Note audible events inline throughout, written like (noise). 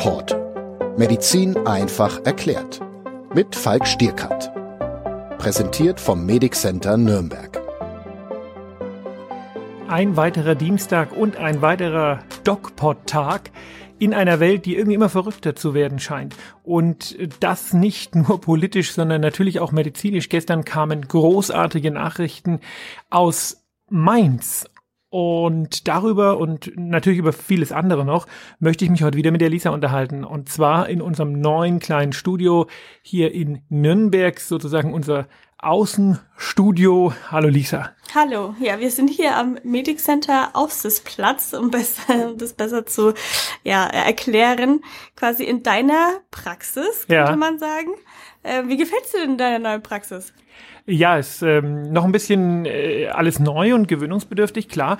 DocPort. Medizin einfach erklärt. Mit Falk Stierkat. Präsentiert vom Medic Center Nürnberg. Ein weiterer Dienstag und ein weiterer DocPod-Tag in einer Welt, die irgendwie immer verrückter zu werden scheint. Und das nicht nur politisch, sondern natürlich auch medizinisch. Gestern kamen großartige Nachrichten aus Mainz. Und darüber und natürlich über vieles andere noch möchte ich mich heute wieder mit der Lisa unterhalten. Und zwar in unserem neuen kleinen Studio hier in Nürnberg, sozusagen unser Außenstudio. Hallo Lisa. Hallo, ja, wir sind hier am Medic Center Aussichtsplatz, um besser, das besser zu ja, erklären, quasi in deiner Praxis, könnte ja. man sagen. Äh, wie gefällt's dir denn in deiner neuen Praxis? Ja, ist ähm, noch ein bisschen äh, alles neu und gewöhnungsbedürftig, klar,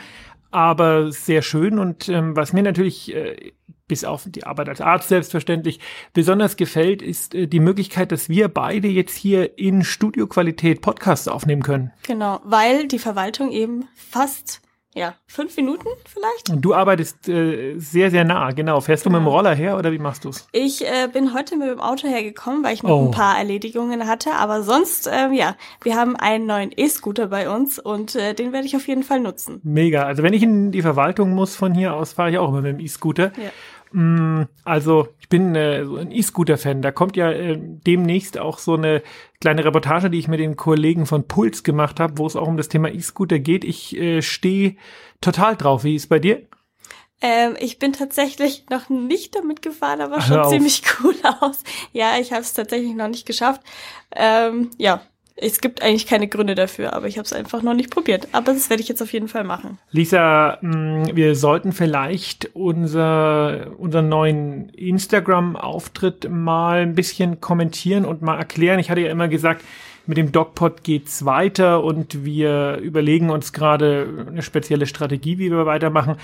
aber sehr schön. Und ähm, was mir natürlich äh, bis auf die Arbeit als Arzt selbstverständlich besonders gefällt, ist äh, die Möglichkeit, dass wir beide jetzt hier in Studioqualität Podcasts aufnehmen können. Genau, weil die Verwaltung eben fast ja, fünf Minuten vielleicht. Und du arbeitest äh, sehr, sehr nah, genau. Fährst du mit dem. Roller her oder wie machst du's? Ich äh, bin heute mit dem Auto hergekommen, weil ich noch oh. ein paar Erledigungen hatte. Aber sonst, äh, ja, wir haben einen neuen E-Scooter bei uns und äh, den werde ich auf jeden Fall nutzen. Mega. Also wenn ich in die Verwaltung muss von hier aus, fahre ich auch immer mit dem E-Scooter. Ja. Mm, also ich bin äh, so ein E-Scooter-Fan. Da kommt ja äh, demnächst auch so eine kleine Reportage, die ich mit den Kollegen von Puls gemacht habe, wo es auch um das Thema E-Scooter geht. Ich äh, stehe total drauf. Wie ist bei dir? Ähm, ich bin tatsächlich noch nicht damit gefahren, aber schon ziemlich (laughs) cool aus. Ja, ich habe es tatsächlich noch nicht geschafft. Ähm, ja, es gibt eigentlich keine Gründe dafür, aber ich habe es einfach noch nicht probiert. Aber das werde ich jetzt auf jeden Fall machen. Lisa, mm, wir sollten vielleicht unser, unseren neuen Instagram-Auftritt mal ein bisschen kommentieren und mal erklären. Ich hatte ja immer gesagt, mit dem DocPod geht's weiter und wir überlegen uns gerade eine spezielle Strategie, wie wir weitermachen.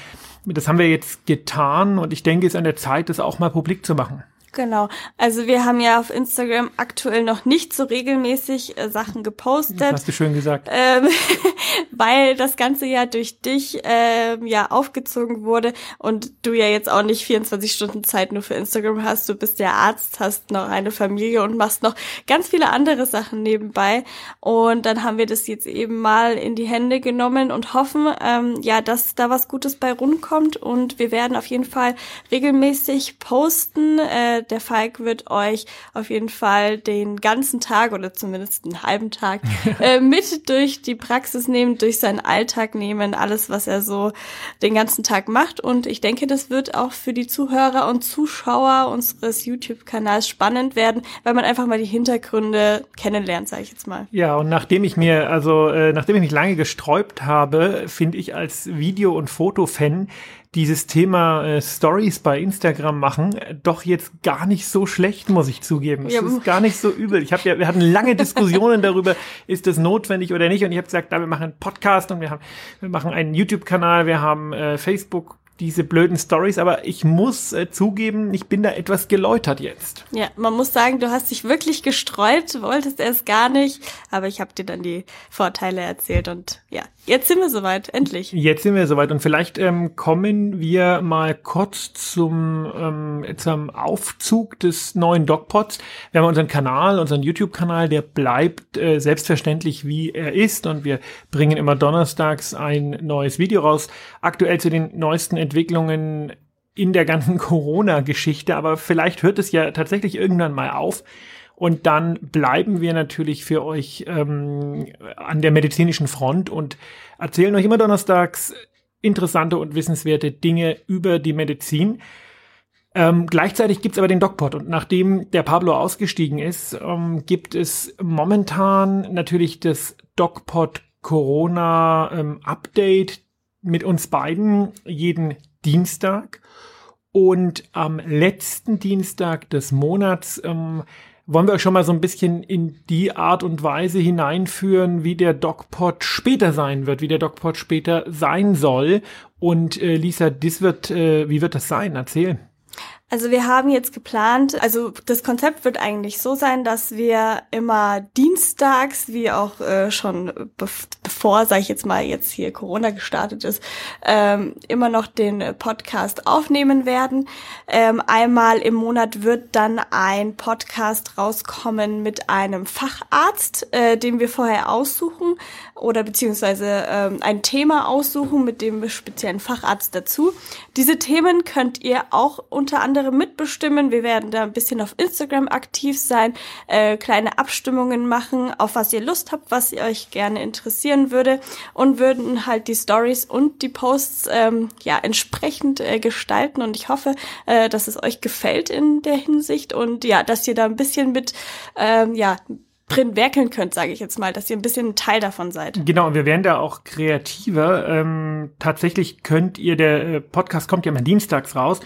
Das haben wir jetzt getan und ich denke, es ist an der Zeit, das auch mal publik zu machen. Genau. Also wir haben ja auf Instagram aktuell noch nicht so regelmäßig äh, Sachen gepostet. Das hast du schön gesagt. Ähm, (laughs) weil das Ganze ja durch dich ähm, ja aufgezogen wurde und du ja jetzt auch nicht 24 Stunden Zeit nur für Instagram hast. Du bist ja Arzt, hast noch eine Familie und machst noch ganz viele andere Sachen nebenbei. Und dann haben wir das jetzt eben mal in die Hände genommen und hoffen, ähm, ja, dass da was Gutes bei rumkommt. Und wir werden auf jeden Fall regelmäßig posten. Äh, der Falk wird euch auf jeden Fall den ganzen Tag oder zumindest einen halben Tag (laughs) äh, mit durch die Praxis nehmen, durch seinen Alltag nehmen, alles, was er so den ganzen Tag macht. Und ich denke, das wird auch für die Zuhörer und Zuschauer unseres YouTube-Kanals spannend werden, weil man einfach mal die Hintergründe kennenlernt, sage ich jetzt mal. Ja, und nachdem ich mir, also äh, nachdem ich mich lange gesträubt habe, finde ich als Video- und Fotofan dieses Thema äh, Stories bei Instagram machen äh, doch jetzt gar nicht so schlecht, muss ich zugeben. Ja. Es ist gar nicht so übel. Ich habe ja, wir hatten lange Diskussionen darüber, (laughs) ist das notwendig oder nicht. Und ich habe gesagt, da wir machen einen Podcast und wir haben, wir machen einen YouTube-Kanal, wir haben äh, Facebook diese blöden Stories, aber ich muss äh, zugeben, ich bin da etwas geläutert jetzt. Ja, man muss sagen, du hast dich wirklich gestreut, wolltest erst gar nicht, aber ich habe dir dann die Vorteile erzählt und ja, jetzt sind wir soweit, endlich. Jetzt sind wir soweit und vielleicht ähm, kommen wir mal kurz zum, ähm, zum Aufzug des neuen DocPods. Wir haben unseren Kanal, unseren YouTube-Kanal, der bleibt äh, selbstverständlich wie er ist und wir bringen immer donnerstags ein neues Video raus. Aktuell zu den neuesten Entwicklungen in der ganzen (laughs) Corona-Geschichte, aber vielleicht hört es ja tatsächlich irgendwann mal auf. Und dann bleiben wir natürlich für euch ähm, an der medizinischen Front und erzählen euch immer donnerstags interessante und wissenswerte Dinge über die Medizin. Ähm, gleichzeitig gibt's aber den DocPod und nachdem der Pablo ausgestiegen ist, ähm, gibt es momentan natürlich das DocPod Corona ähm, Update, mit uns beiden jeden Dienstag. Und am letzten Dienstag des Monats ähm, wollen wir euch schon mal so ein bisschen in die Art und Weise hineinführen, wie der DocPod später sein wird, wie der DocPod später sein soll. Und äh, Lisa, das wird, äh, wie wird das sein? Erzähl. Also wir haben jetzt geplant, also das Konzept wird eigentlich so sein, dass wir immer dienstags, wie auch äh, schon bev bevor, sage ich jetzt mal, jetzt hier Corona gestartet ist, ähm, immer noch den Podcast aufnehmen werden. Ähm, einmal im Monat wird dann ein Podcast rauskommen mit einem Facharzt, äh, den wir vorher aussuchen oder beziehungsweise ähm, ein Thema aussuchen mit dem speziellen Facharzt dazu. Diese Themen könnt ihr auch unter anderem andere mitbestimmen. Wir werden da ein bisschen auf Instagram aktiv sein, äh, kleine Abstimmungen machen, auf was ihr Lust habt, was ihr euch gerne interessieren würde und würden halt die Stories und die Posts ähm, ja entsprechend äh, gestalten. Und ich hoffe, äh, dass es euch gefällt in der Hinsicht und ja, dass ihr da ein bisschen mit ähm, ja drin werkeln könnt, sage ich jetzt mal, dass ihr ein bisschen ein Teil davon seid. Genau, und wir werden da auch kreativer. Ähm, tatsächlich könnt ihr, der äh, Podcast kommt ja mal dienstags raus,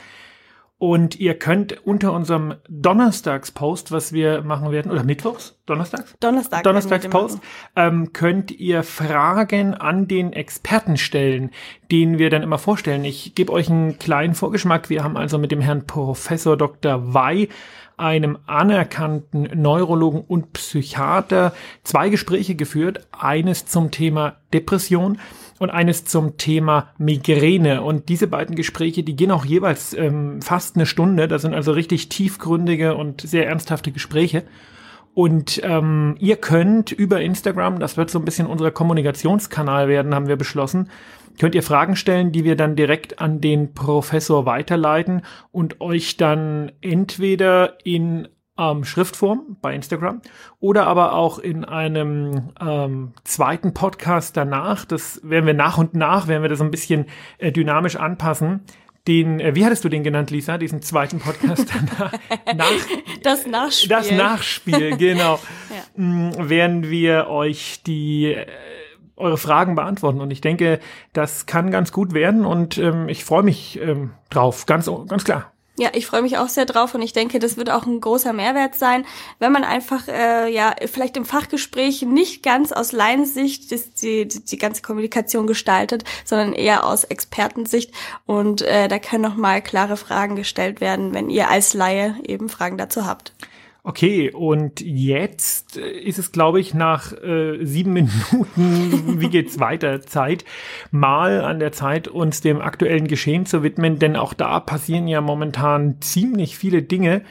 und ihr könnt unter unserem Donnerstagspost, was wir machen werden, oder Mittwochs? Donnerstags? Donnerstag. Donnerstagspost, ähm, könnt ihr Fragen an den Experten stellen, den wir dann immer vorstellen. Ich gebe euch einen kleinen Vorgeschmack. Wir haben also mit dem Herrn Professor Dr. Wei einem anerkannten Neurologen und Psychiater zwei Gespräche geführt. Eines zum Thema Depression und eines zum Thema Migräne. Und diese beiden Gespräche, die gehen auch jeweils ähm, fast eine Stunde. Das sind also richtig tiefgründige und sehr ernsthafte Gespräche. Und ähm, ihr könnt über Instagram, das wird so ein bisschen unser Kommunikationskanal werden, haben wir beschlossen, könnt ihr Fragen stellen, die wir dann direkt an den Professor weiterleiten und euch dann entweder in ähm, Schriftform bei Instagram oder aber auch in einem ähm, zweiten Podcast danach. Das werden wir nach und nach, werden wir das ein bisschen äh, dynamisch anpassen. Den, äh, wie hattest du den genannt, Lisa? Diesen zweiten Podcast (laughs) danach? nach, das Nachspiel. Das Nachspiel, genau. (laughs) ja. Mm, werden wir euch die äh, eure Fragen beantworten. Und ich denke, das kann ganz gut werden und ähm, ich freue mich ähm, drauf, ganz, ganz klar. Ja, ich freue mich auch sehr drauf und ich denke, das wird auch ein großer Mehrwert sein, wenn man einfach äh, ja vielleicht im Fachgespräch nicht ganz aus Laiensicht die, die, die ganze Kommunikation gestaltet, sondern eher aus Expertensicht und äh, da können noch mal klare Fragen gestellt werden, wenn ihr als Laie eben Fragen dazu habt. Okay, und jetzt ist es, glaube ich, nach äh, sieben (laughs) Minuten, wie geht's weiter, Zeit, mal an der Zeit, uns dem aktuellen Geschehen zu widmen, denn auch da passieren ja momentan ziemlich viele Dinge.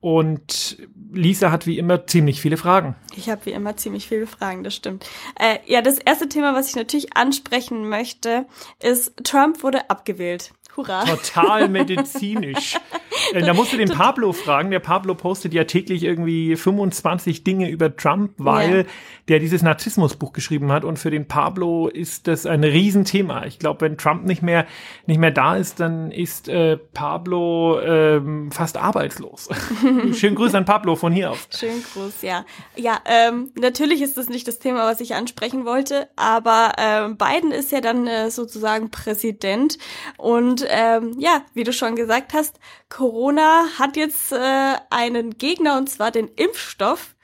Und Lisa hat wie immer ziemlich viele Fragen. Ich habe wie immer ziemlich viele Fragen, das stimmt. Äh, ja, das erste Thema, was ich natürlich ansprechen möchte, ist, Trump wurde abgewählt. Hurra. Total medizinisch. (laughs) Äh, da musst du den Pablo fragen. Der Pablo postet ja täglich irgendwie 25 Dinge über Trump, weil ja. der dieses Narzissmusbuch geschrieben hat. Und für den Pablo ist das ein Riesenthema. Ich glaube, wenn Trump nicht mehr, nicht mehr da ist, dann ist äh, Pablo ähm, fast arbeitslos. (laughs) Schönen Gruß an Pablo von hier aus. Schönen Gruß, ja. Ja, ähm, natürlich ist das nicht das Thema, was ich ansprechen wollte, aber ähm, Biden ist ja dann äh, sozusagen Präsident und ähm, ja, wie du schon gesagt hast, Corona hat jetzt äh, einen Gegner und zwar den Impfstoff.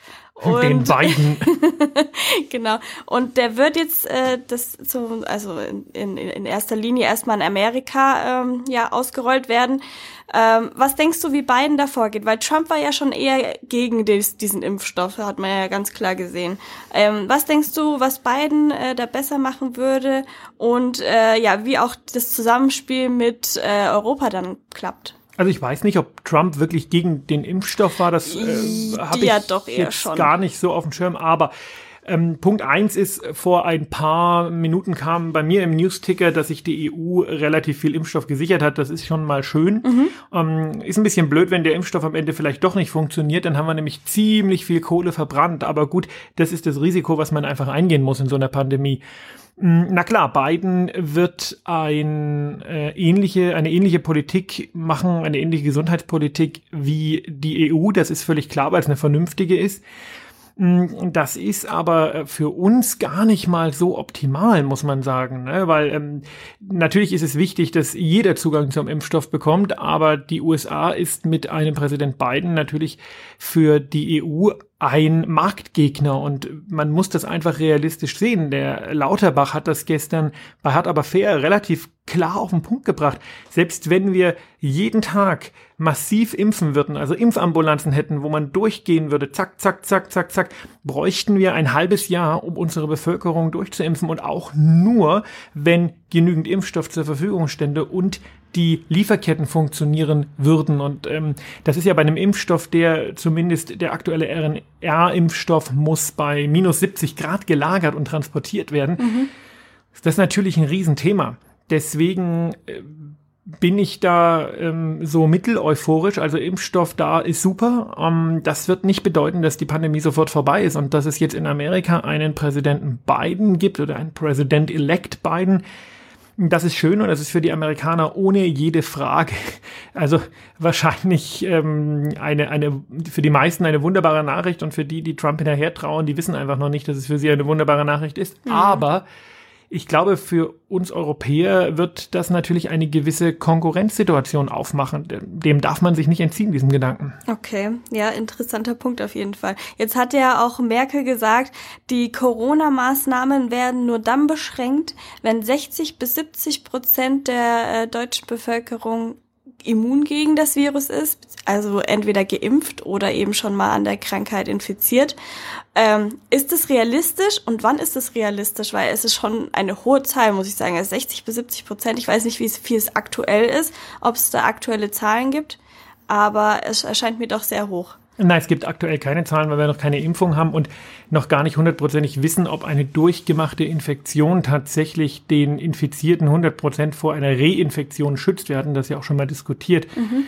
Und den beiden. (laughs) genau. Und der wird jetzt äh, das zum, also in, in, in erster Linie erstmal in Amerika ähm, ja ausgerollt werden. Ähm, was denkst du, wie Biden da vorgeht? Weil Trump war ja schon eher gegen des, diesen Impfstoff, hat man ja ganz klar gesehen. Ähm, was denkst du, was Biden äh, da besser machen würde und äh, ja, wie auch das Zusammenspiel mit äh, Europa dann klappt? Also ich weiß nicht, ob Trump wirklich gegen den Impfstoff war. Das äh, habe ich ja doch jetzt schon. gar nicht so auf dem Schirm. Aber ähm, Punkt eins ist, vor ein paar Minuten kam bei mir im Newsticker, dass sich die EU relativ viel Impfstoff gesichert hat. Das ist schon mal schön. Mhm. Ähm, ist ein bisschen blöd, wenn der Impfstoff am Ende vielleicht doch nicht funktioniert. Dann haben wir nämlich ziemlich viel Kohle verbrannt. Aber gut, das ist das Risiko, was man einfach eingehen muss in so einer Pandemie. Mm, na klar, Biden wird ein, äh, ähnliche, eine ähnliche Politik machen, eine ähnliche Gesundheitspolitik wie die EU. Das ist völlig klar, weil es eine vernünftige ist. Mm, das ist aber äh, für uns gar nicht mal so optimal, muss man sagen, ne? weil ähm, natürlich ist es wichtig, dass jeder Zugang zum Impfstoff bekommt, aber die USA ist mit einem Präsident Biden natürlich für die EU ein Marktgegner und man muss das einfach realistisch sehen. Der Lauterbach hat das gestern bei Hard aber fair relativ klar auf den Punkt gebracht. Selbst wenn wir jeden Tag massiv impfen würden, also Impfambulanzen hätten, wo man durchgehen würde, zack, zack, zack, zack, zack, bräuchten wir ein halbes Jahr, um unsere Bevölkerung durchzuimpfen und auch nur, wenn genügend Impfstoff zur Verfügung stände und die Lieferketten funktionieren würden. Und ähm, das ist ja bei einem Impfstoff, der zumindest der aktuelle RNR-Impfstoff muss bei minus 70 Grad gelagert und transportiert werden. Mhm. Das ist natürlich ein Riesenthema. Deswegen äh, bin ich da ähm, so mitteleuphorisch. Also Impfstoff da ist super. Ähm, das wird nicht bedeuten, dass die Pandemie sofort vorbei ist und dass es jetzt in Amerika einen Präsidenten Biden gibt oder einen Präsident-elect Biden. Das ist schön und das ist für die Amerikaner ohne jede Frage, (laughs) also wahrscheinlich ähm, eine, eine, für die meisten eine wunderbare Nachricht und für die, die Trump hinterher trauen, die wissen einfach noch nicht, dass es für sie eine wunderbare Nachricht ist. Mhm. Aber ich glaube, für uns Europäer wird das natürlich eine gewisse Konkurrenzsituation aufmachen. Dem darf man sich nicht entziehen, diesem Gedanken. Okay, ja, interessanter Punkt auf jeden Fall. Jetzt hat ja auch Merkel gesagt, die Corona-Maßnahmen werden nur dann beschränkt, wenn 60 bis 70 Prozent der äh, deutschen Bevölkerung immun gegen das Virus ist, also entweder geimpft oder eben schon mal an der Krankheit infiziert. Ähm, ist es realistisch und wann ist es realistisch? Weil es ist schon eine hohe Zahl, muss ich sagen. Also 60 bis 70 Prozent. Ich weiß nicht, wie viel es aktuell ist, ob es da aktuelle Zahlen gibt, aber es erscheint mir doch sehr hoch. Nein, es gibt aktuell keine Zahlen, weil wir noch keine Impfung haben und noch gar nicht hundertprozentig wissen, ob eine durchgemachte Infektion tatsächlich den Infizierten hundertprozentig vor einer Reinfektion schützt. Wir hatten das ja auch schon mal diskutiert. Mhm.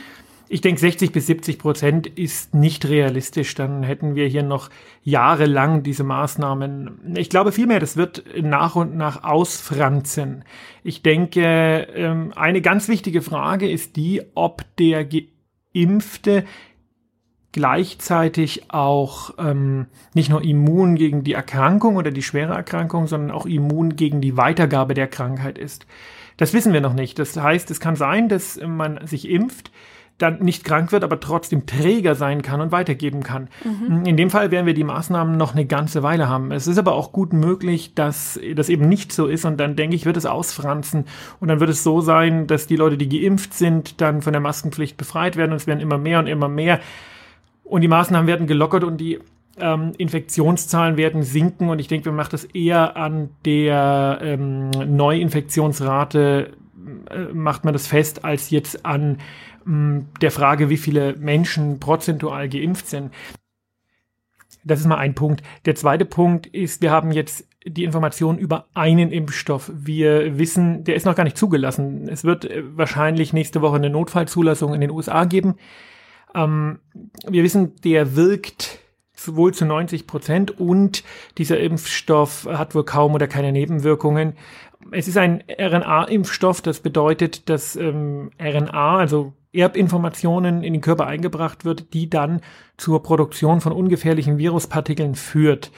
Ich denke, 60 bis 70 Prozent ist nicht realistisch. Dann hätten wir hier noch jahrelang diese Maßnahmen. Ich glaube vielmehr, das wird nach und nach ausfranzen. Ich denke, ähm, eine ganz wichtige Frage ist die, ob der Geimpfte gleichzeitig auch ähm, nicht nur immun gegen die Erkrankung oder die schwere Erkrankung, sondern auch immun gegen die Weitergabe der Krankheit ist. Das wissen wir noch nicht. Das heißt, es kann sein, dass man sich impft, dann nicht krank wird, aber trotzdem Träger sein kann und weitergeben kann. Mhm. In dem Fall werden wir die Maßnahmen noch eine ganze Weile haben. Es ist aber auch gut möglich, dass das eben nicht so ist und dann denke ich, wird es ausfranzen und dann wird es so sein, dass die Leute, die geimpft sind, dann von der Maskenpflicht befreit werden und es werden immer mehr und immer mehr und die Maßnahmen werden gelockert und die ähm, Infektionszahlen werden sinken. Und ich denke, wir machen das eher an der ähm, Neuinfektionsrate, äh, macht man das fest, als jetzt an ähm, der Frage, wie viele Menschen prozentual geimpft sind. Das ist mal ein Punkt. Der zweite Punkt ist, wir haben jetzt die Information über einen Impfstoff. Wir wissen, der ist noch gar nicht zugelassen. Es wird äh, wahrscheinlich nächste Woche eine Notfallzulassung in den USA geben. Ähm, wir wissen, der wirkt wohl zu 90 Prozent und dieser Impfstoff hat wohl kaum oder keine Nebenwirkungen. Es ist ein RNA-Impfstoff, das bedeutet, dass ähm, RNA, also Erbinformationen in den Körper eingebracht wird, die dann zur Produktion von ungefährlichen Viruspartikeln führt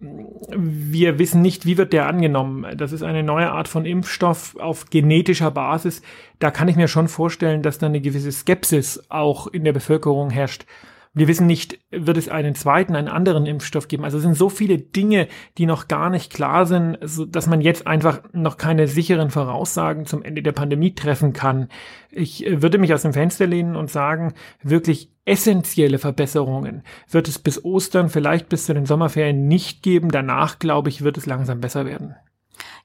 wir wissen nicht, wie wird der angenommen. Das ist eine neue Art von Impfstoff auf genetischer Basis. Da kann ich mir schon vorstellen, dass da eine gewisse Skepsis auch in der Bevölkerung herrscht. Wir wissen nicht, wird es einen zweiten, einen anderen Impfstoff geben. Also es sind so viele Dinge, die noch gar nicht klar sind, dass man jetzt einfach noch keine sicheren Voraussagen zum Ende der Pandemie treffen kann. Ich äh, würde mich aus dem Fenster lehnen und sagen, wirklich essentielle Verbesserungen wird es bis Ostern, vielleicht bis zu den Sommerferien nicht geben. Danach, glaube ich, wird es langsam besser werden.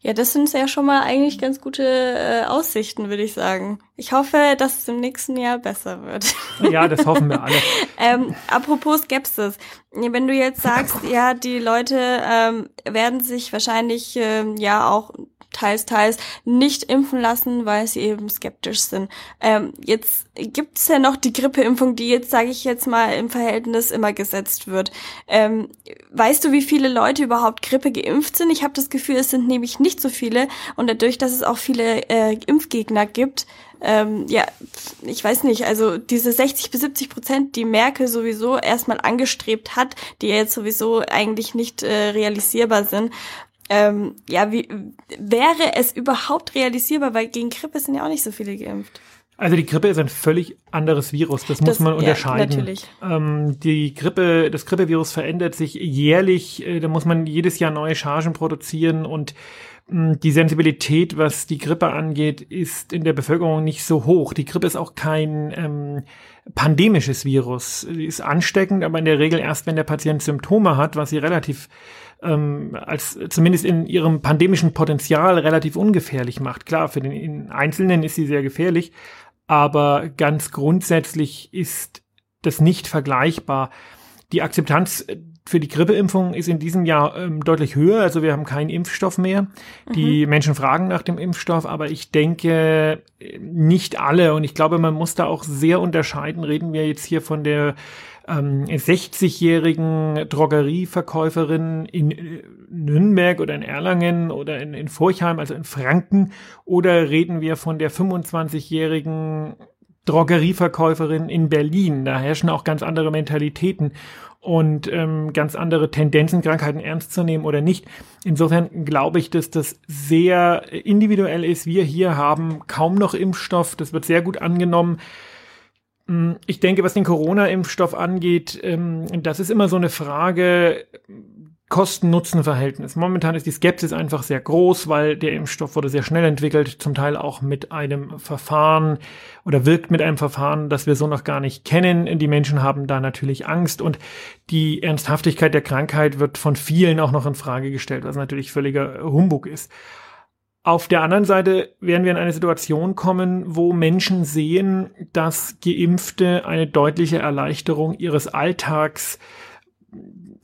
Ja, das sind ja schon mal eigentlich ganz gute äh, Aussichten, würde ich sagen. Ich hoffe, dass es im nächsten Jahr besser wird. (laughs) Ja, das hoffen wir alle. (laughs) ähm, apropos Skepsis, wenn du jetzt sagst, ja, die Leute ähm, werden sich wahrscheinlich ähm, ja auch teils, teils nicht impfen lassen, weil sie eben skeptisch sind. Ähm, jetzt gibt's ja noch die Grippeimpfung, die jetzt, sage ich jetzt mal, im Verhältnis immer gesetzt wird. Ähm, weißt du, wie viele Leute überhaupt Grippe geimpft sind? Ich habe das Gefühl, es sind nämlich nicht so viele. Und dadurch, dass es auch viele äh, Impfgegner gibt, ähm, ja, ich weiß nicht, also diese 60 bis 70 Prozent, die Merkel sowieso erstmal angestrebt hat, die jetzt sowieso eigentlich nicht äh, realisierbar sind, ähm, ja, wie wäre es überhaupt realisierbar, weil gegen Grippe sind ja auch nicht so viele geimpft. Also die Grippe ist ein völlig anderes Virus, das, das muss man unterscheiden. Ja, natürlich. Ähm, die Grippe, das Grippevirus verändert sich jährlich, äh, da muss man jedes Jahr neue Chargen produzieren und hm, die Sensibilität, was die Grippe angeht, ist in der Bevölkerung nicht so hoch. Die Grippe ist auch kein ähm, pandemisches Virus. Sie ist ansteckend, aber in der Regel erst, wenn der Patient Symptome hat, was sie relativ ähm, als zumindest in ihrem pandemischen Potenzial relativ ungefährlich macht. Klar, für den Einzelnen ist sie sehr gefährlich, aber ganz grundsätzlich ist das nicht vergleichbar. Die Akzeptanz für die Grippeimpfung ist in diesem Jahr ähm, deutlich höher. Also wir haben keinen Impfstoff mehr. Mhm. Die Menschen fragen nach dem Impfstoff, aber ich denke nicht alle. Und ich glaube, man muss da auch sehr unterscheiden. Reden wir jetzt hier von der ähm, 60-jährigen Drogerieverkäuferin in äh, Nürnberg oder in Erlangen oder in, in Furchheim, also in Franken, oder reden wir von der 25-jährigen Drogerieverkäuferin in Berlin? Da herrschen auch ganz andere Mentalitäten und ähm, ganz andere Tendenzen, Krankheiten ernst zu nehmen oder nicht. Insofern glaube ich, dass das sehr individuell ist. Wir hier haben kaum noch Impfstoff. Das wird sehr gut angenommen. Hm, ich denke, was den Corona-Impfstoff angeht, ähm, das ist immer so eine Frage, Kosten-Nutzen-Verhältnis. Momentan ist die Skepsis einfach sehr groß, weil der Impfstoff wurde sehr schnell entwickelt, zum Teil auch mit einem Verfahren oder wirkt mit einem Verfahren, das wir so noch gar nicht kennen. Die Menschen haben da natürlich Angst und die Ernsthaftigkeit der Krankheit wird von vielen auch noch in Frage gestellt, was natürlich völliger Humbug ist. Auf der anderen Seite werden wir in eine Situation kommen, wo Menschen sehen, dass Geimpfte eine deutliche Erleichterung ihres Alltags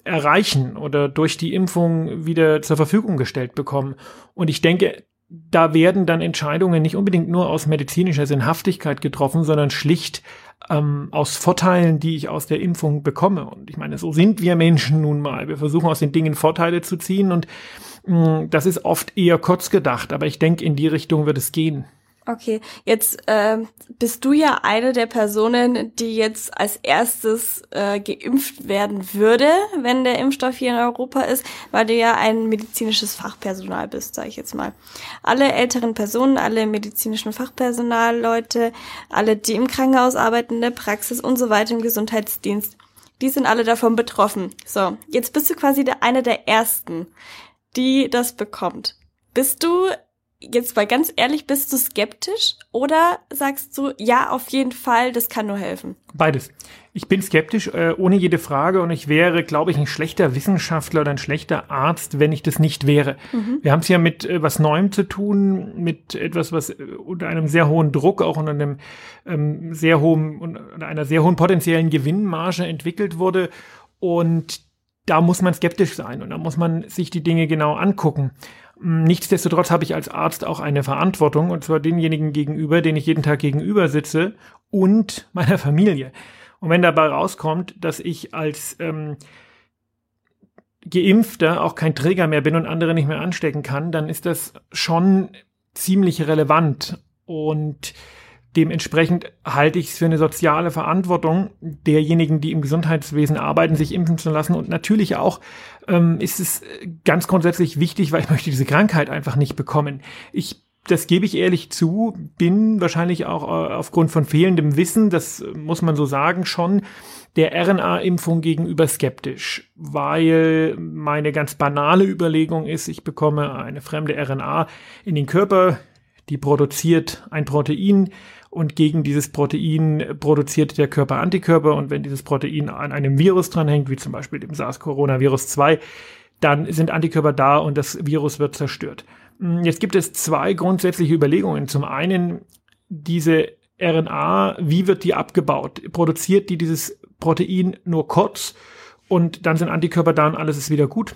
erreichen oder durch die Impfung wieder zur Verfügung gestellt bekommen. Und ich denke, da werden dann Entscheidungen nicht unbedingt nur aus medizinischer Sinnhaftigkeit getroffen, sondern schlicht ähm, aus Vorteilen, die ich aus der Impfung bekomme. Und ich meine, so sind wir Menschen nun mal. Wir versuchen aus den Dingen Vorteile zu ziehen und das ist oft eher kurz gedacht, aber ich denke, in die Richtung wird es gehen. Okay, jetzt äh, bist du ja eine der Personen, die jetzt als erstes äh, geimpft werden würde, wenn der Impfstoff hier in Europa ist, weil du ja ein medizinisches Fachpersonal bist, sage ich jetzt mal. Alle älteren Personen, alle medizinischen Fachpersonalleute, alle, die im Krankenhaus arbeiten, in der Praxis und so weiter im Gesundheitsdienst, die sind alle davon betroffen. So, jetzt bist du quasi der, eine der ersten, die das bekommt. Bist du jetzt mal ganz ehrlich, bist du skeptisch oder sagst du, ja, auf jeden Fall, das kann nur helfen? Beides. Ich bin skeptisch, äh, ohne jede Frage, und ich wäre, glaube ich, ein schlechter Wissenschaftler oder ein schlechter Arzt, wenn ich das nicht wäre. Mhm. Wir haben es ja mit äh, was Neuem zu tun, mit etwas, was äh, unter einem sehr hohen Druck, auch unter einem ähm, sehr hohen, unter einer sehr hohen potenziellen Gewinnmarge entwickelt wurde. Und da muss man skeptisch sein und da muss man sich die Dinge genau angucken. Nichtsdestotrotz habe ich als Arzt auch eine Verantwortung, und zwar denjenigen gegenüber, den ich jeden Tag gegenüber sitze und meiner Familie. Und wenn dabei rauskommt, dass ich als ähm, Geimpfter auch kein Träger mehr bin und andere nicht mehr anstecken kann, dann ist das schon ziemlich relevant. Und Dementsprechend halte ich es für eine soziale Verantwortung derjenigen, die im Gesundheitswesen arbeiten, sich impfen zu lassen. Und natürlich auch ähm, ist es ganz grundsätzlich wichtig, weil ich möchte diese Krankheit einfach nicht bekommen. Ich das gebe ich ehrlich zu, bin wahrscheinlich auch äh, aufgrund von fehlendem Wissen, das muss man so sagen, schon der RNA-Impfung gegenüber skeptisch, weil meine ganz banale Überlegung ist, ich bekomme eine fremde RNA in den Körper, die produziert ein Protein, und gegen dieses Protein produziert der Körper Antikörper und wenn dieses Protein an einem Virus dranhängt, wie zum Beispiel dem SARS-Coronavirus 2, dann sind Antikörper da und das Virus wird zerstört. Hm, jetzt gibt es zwei grundsätzliche Überlegungen. Zum einen diese RNA, wie wird die abgebaut? Produziert die dieses Protein nur kurz und dann sind Antikörper da und alles ist wieder gut?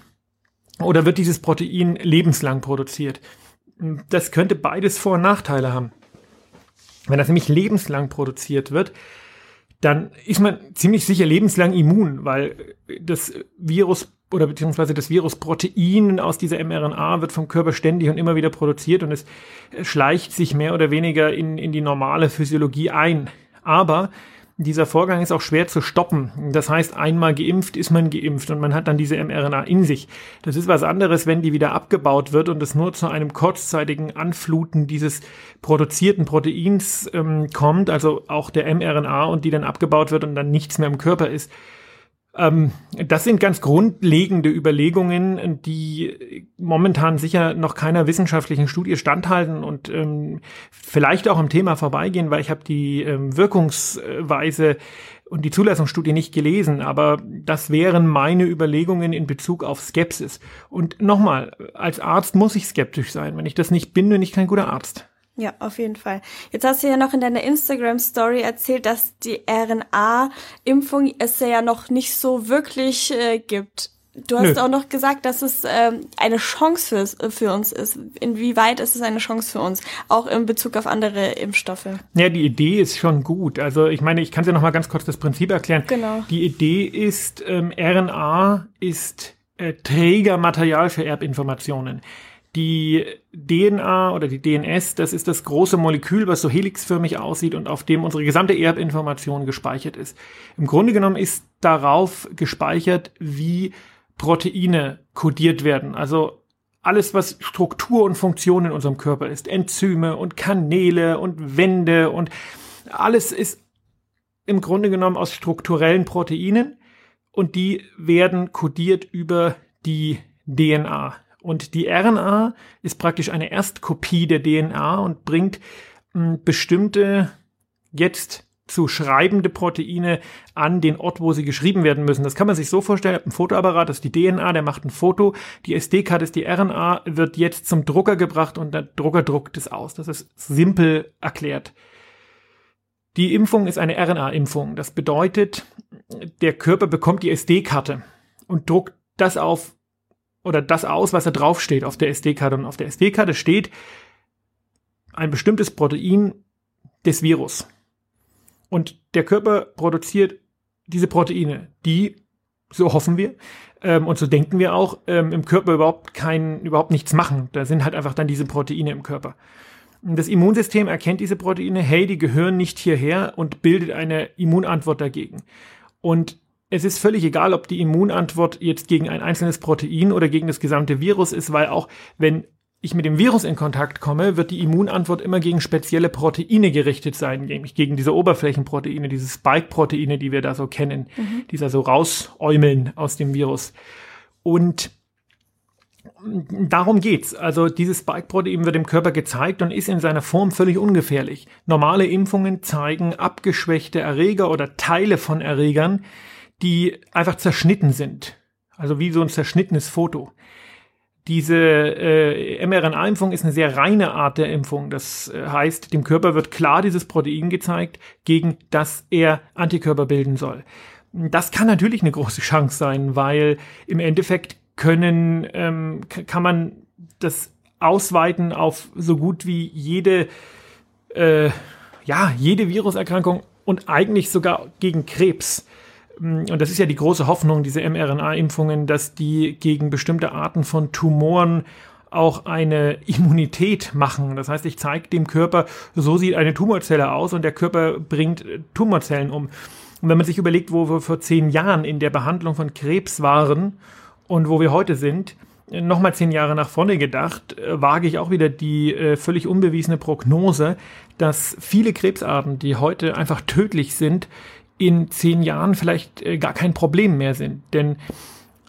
Oder wird dieses Protein lebenslang produziert? Hm, das könnte beides Vor- und Nachteile haben. Wenn das nämlich lebenslang produziert wird, dann ist man ziemlich sicher lebenslang immun, weil das Virus oder beziehungsweise das Virusprotein aus dieser mRNA wird vom Körper ständig und immer wieder produziert und es schleicht sich mehr oder weniger in, in die normale Physiologie ein. Aber dieser Vorgang ist auch schwer zu stoppen. Das heißt, einmal geimpft ist man geimpft und man hat dann diese mRNA in sich. Das ist was anderes, wenn die wieder abgebaut wird und es nur zu einem kurzzeitigen Anfluten dieses produzierten Proteins ähm, kommt, also auch der mRNA und die dann abgebaut wird und dann nichts mehr im Körper ist. Ähm, das sind ganz grundlegende Überlegungen, die momentan sicher noch keiner wissenschaftlichen Studie standhalten und ähm, vielleicht auch am Thema vorbeigehen, weil ich habe die ähm, Wirkungsweise und die Zulassungsstudie nicht gelesen, aber das wären meine Überlegungen in Bezug auf Skepsis. Und nochmal, als Arzt muss ich skeptisch sein. Wenn ich das nicht bin, bin ich kein guter Arzt. Ja, auf jeden Fall. Jetzt hast du ja noch in deiner Instagram-Story erzählt, dass die RNA-Impfung es ja noch nicht so wirklich äh, gibt. Du hast Nö. auch noch gesagt, dass es ähm, eine Chance für, für uns ist. Inwieweit ist es eine Chance für uns, auch in Bezug auf andere Impfstoffe? Ja, die Idee ist schon gut. Also ich meine, ich kann dir noch mal ganz kurz das Prinzip erklären. Genau. Die Idee ist, ähm, RNA ist äh, Trägermaterial für Erbinformationen. Die DNA oder die DNS, das ist das große Molekül, was so helixförmig aussieht und auf dem unsere gesamte Erbinformation gespeichert ist. Im Grunde genommen ist darauf gespeichert, wie Proteine kodiert werden. Also alles, was Struktur und Funktion in unserem Körper ist. Enzyme und Kanäle und Wände und alles ist im Grunde genommen aus strukturellen Proteinen und die werden kodiert über die DNA. Und die RNA ist praktisch eine Erstkopie der DNA und bringt mh, hm, bestimmte jetzt zu schreibende Proteine an den Ort, wo sie geschrieben werden müssen. Das kann man sich so vorstellen, ein Fotoapparat, das ist die DNA, der macht ein Foto, die SD-Karte ist die RNA, wird jetzt zum Drucker gebracht und der Drucker druckt es aus. Das ist simpel erklärt. Die Impfung ist eine RNA-Impfung. Das bedeutet, der Körper bekommt die SD-Karte und druckt das auf oder das aus, was da draufsteht auf der SD-Karte. Und auf der SD-Karte steht ein bestimmtes Protein des Virus. Und der Körper produziert diese Proteine, die, so hoffen wir, ähm, und so denken wir auch, ähm, im Körper überhaupt kein, überhaupt nichts machen. Da sind halt einfach dann diese Proteine im Körper. Das Immunsystem erkennt diese Proteine, hey, die gehören nicht hierher und bildet eine Immunantwort dagegen. Und es ist völlig egal, ob die Immunantwort jetzt gegen ein einzelnes Protein oder gegen das gesamte Virus ist, weil auch wenn ich mit dem Virus in Kontakt komme, wird die Immunantwort immer gegen spezielle Proteine gerichtet sein, nämlich gegen diese Oberflächenproteine, diese Spike-Proteine, die wir da so kennen, mhm. die da so rausäumeln aus dem Virus. Und darum geht's. Also dieses Spike-Protein wird dem Körper gezeigt und ist in seiner Form völlig ungefährlich. Normale Impfungen zeigen abgeschwächte Erreger oder Teile von Erregern, die einfach zerschnitten sind. Also wie so ein zerschnittenes Foto. Diese äh, mRNA-Impfung ist eine sehr reine Art der Impfung. Das äh, heißt, dem Körper wird klar dieses Protein gezeigt, gegen das er Antikörper bilden soll. Das kann natürlich eine große Chance sein, weil im Endeffekt können, ähm, kann man das ausweiten auf so gut wie jede, äh, ja, jede Viruserkrankung und eigentlich sogar gegen Krebs. Mm, und das ist ja die große Hoffnung, diese mRNA-Impfungen, dass die gegen bestimmte Arten von Tumoren auch eine Immunität machen. Das heißt, ich zeige dem Körper, so sieht eine Tumorzelle aus und der Körper bringt äh, Tumorzellen um. Und wenn man sich überlegt, wo wir vor zehn Jahren in der Behandlung von Krebs waren und wo wir heute sind, äh, nochmal zehn Jahre nach vorne gedacht, äh, wage ich auch wieder die äh, völlig unbewiesene Prognose, dass viele Krebsarten, die heute einfach tödlich sind, in zehn Jahren vielleicht äh, gar kein Problem mehr sind. Denn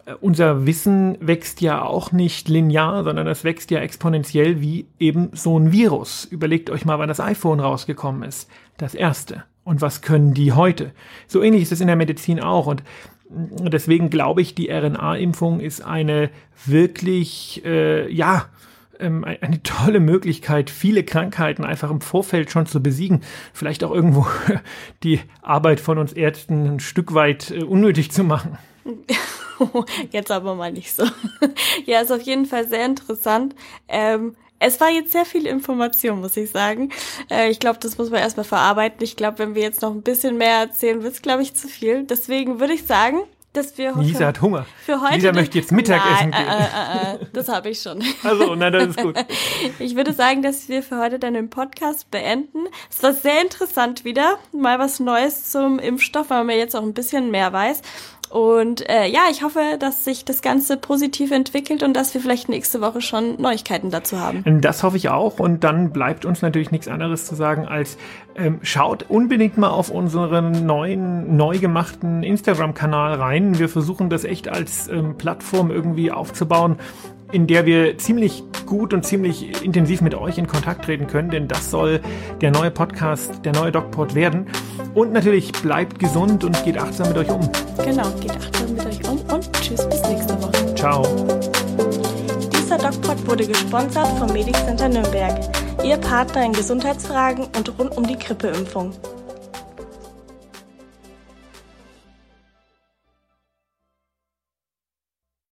äh, unser Wissen wächst ja auch nicht linear, sondern es wächst ja exponentiell wie eben so ein Virus. Überlegt euch mal, wann das iPhone rausgekommen ist. Das erste. Und was können die heute? So ähnlich ist es in der Medizin auch. Und mm, deswegen glaube ich, die RNA-Impfung ist eine wirklich, äh, ja, ähm, eine tolle Möglichkeit, viele Krankheiten einfach im Vorfeld schon zu besiegen. Vielleicht auch irgendwo (laughs) die Arbeit von uns Ärzten ein Stück weit äh, unnötig zu machen. (laughs) Jetzt aber mal nicht so. (laughs) ja, ist auf jeden Fall sehr interessant. Ähm, es war jetzt sehr viel Information, muss ich sagen. Äh, ich glaube, das muss man erstmal verarbeiten. Ich glaube, wenn wir jetzt noch ein bisschen mehr erzählen, wird es, glaube ich, zu viel. Deswegen würde ich sagen, dass wir Lisa hat Hunger. Für heute Lisa möchte jetzt Mittagessen nein, gehen. Äh, äh, äh, das habe ich schon. (laughs) Also, nein, das ist gut. (laughs) Ich würde sagen, dass wir für heute dann den Podcast beenden. Es war sehr interessant wieder, mal was Neues zum Impfstoff, weil man jetzt auch ein bisschen mehr weiß. Und äh, ja, ich hoffe, dass sich das Ganze positiv entwickelt und dass wir vielleicht nächste Woche schon Neuigkeiten dazu haben. Das hoffe ich auch. Und dann bleibt uns natürlich nichts anderes zu sagen als ähm, schaut unbedingt mal auf unseren neuen, neu gemachten Instagram-Kanal rein. Wir versuchen das echt als ähm, Plattform irgendwie aufzubauen, in der wir ziemlich gut und ziemlich intensiv mit euch in Kontakt treten können, denn das soll der neue Podcast, der neue DocPod werden. Und natürlich bleibt gesund und geht achtsam mit euch um. Genau, geht achtsam mit euch um und tschüss bis nächste Woche. Ciao. Dieser DocPod wurde gesponsert vom Medic Center Nürnberg, Ihr Partner in Gesundheitsfragen und rund um die Grippeimpfung.